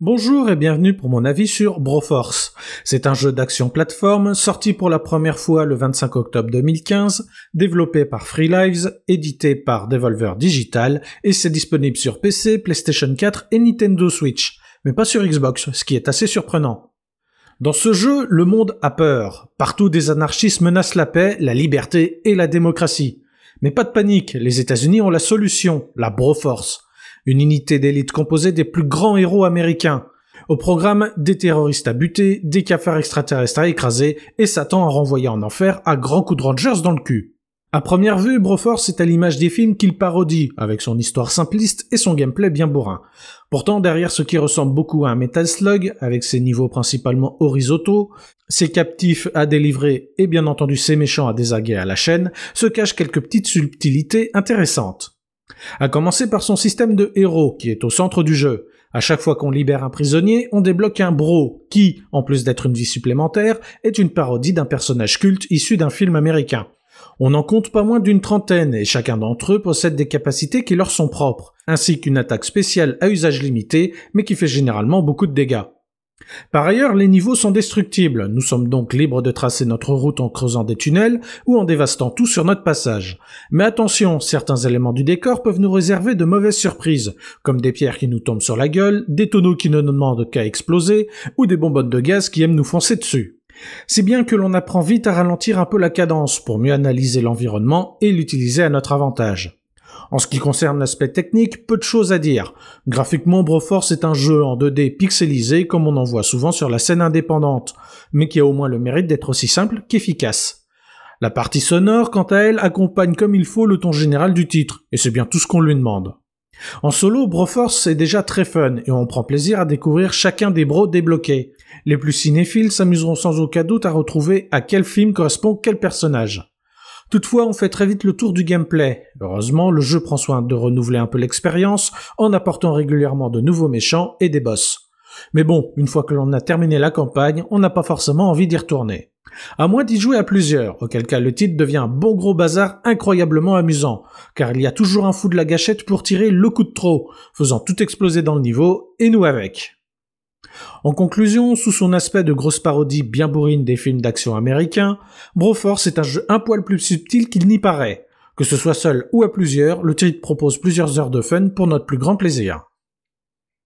Bonjour et bienvenue pour mon avis sur Broforce. C'est un jeu d'action plateforme sorti pour la première fois le 25 octobre 2015, développé par Free Lives, édité par Devolver Digital et c'est disponible sur PC, PlayStation 4 et Nintendo Switch, mais pas sur Xbox, ce qui est assez surprenant. Dans ce jeu, le monde a peur. Partout des anarchistes menacent la paix, la liberté et la démocratie. Mais pas de panique, les États-Unis ont la solution, la Broforce une unité d'élite composée des plus grands héros américains. Au programme, des terroristes à buter, des cafards extraterrestres à écraser, et Satan à renvoyer en enfer à grands coups de Rangers dans le cul. À première vue, Broforce est à l'image des films qu'il parodie, avec son histoire simpliste et son gameplay bien bourrin. Pourtant, derrière ce qui ressemble beaucoup à un Metal Slug, avec ses niveaux principalement horizontaux, ses captifs à délivrer et bien entendu ses méchants à désaguer à la chaîne, se cachent quelques petites subtilités intéressantes. À commencer par son système de héros, qui est au centre du jeu. À chaque fois qu'on libère un prisonnier, on débloque un bro, qui, en plus d'être une vie supplémentaire, est une parodie d'un personnage culte issu d'un film américain. On en compte pas moins d'une trentaine, et chacun d'entre eux possède des capacités qui leur sont propres, ainsi qu'une attaque spéciale à usage limité, mais qui fait généralement beaucoup de dégâts. Par ailleurs, les niveaux sont destructibles, nous sommes donc libres de tracer notre route en creusant des tunnels ou en dévastant tout sur notre passage. Mais attention, certains éléments du décor peuvent nous réserver de mauvaises surprises, comme des pierres qui nous tombent sur la gueule, des tonneaux qui ne nous demandent qu'à exploser, ou des bonbonnes de gaz qui aiment nous foncer dessus. Si bien que l'on apprend vite à ralentir un peu la cadence pour mieux analyser l'environnement et l'utiliser à notre avantage. En ce qui concerne l'aspect technique, peu de choses à dire. Graphiquement, Broforce est un jeu en 2D pixelisé comme on en voit souvent sur la scène indépendante, mais qui a au moins le mérite d'être aussi simple qu'efficace. La partie sonore, quant à elle, accompagne comme il faut le ton général du titre, et c'est bien tout ce qu'on lui demande. En solo, Broforce est déjà très fun, et on prend plaisir à découvrir chacun des bros débloqués. Les plus cinéphiles s'amuseront sans aucun doute à retrouver à quel film correspond quel personnage. Toutefois, on fait très vite le tour du gameplay. Heureusement, le jeu prend soin de renouveler un peu l'expérience en apportant régulièrement de nouveaux méchants et des boss. Mais bon, une fois que l'on a terminé la campagne, on n'a pas forcément envie d'y retourner. À moins d'y jouer à plusieurs, auquel cas le titre devient un bon gros bazar incroyablement amusant, car il y a toujours un fou de la gâchette pour tirer le coup de trop, faisant tout exploser dans le niveau, et nous avec. En conclusion, sous son aspect de grosse parodie bien bourrine des films d'action américains, Broforce est un jeu un poil plus subtil qu'il n'y paraît. Que ce soit seul ou à plusieurs, le titre propose plusieurs heures de fun pour notre plus grand plaisir.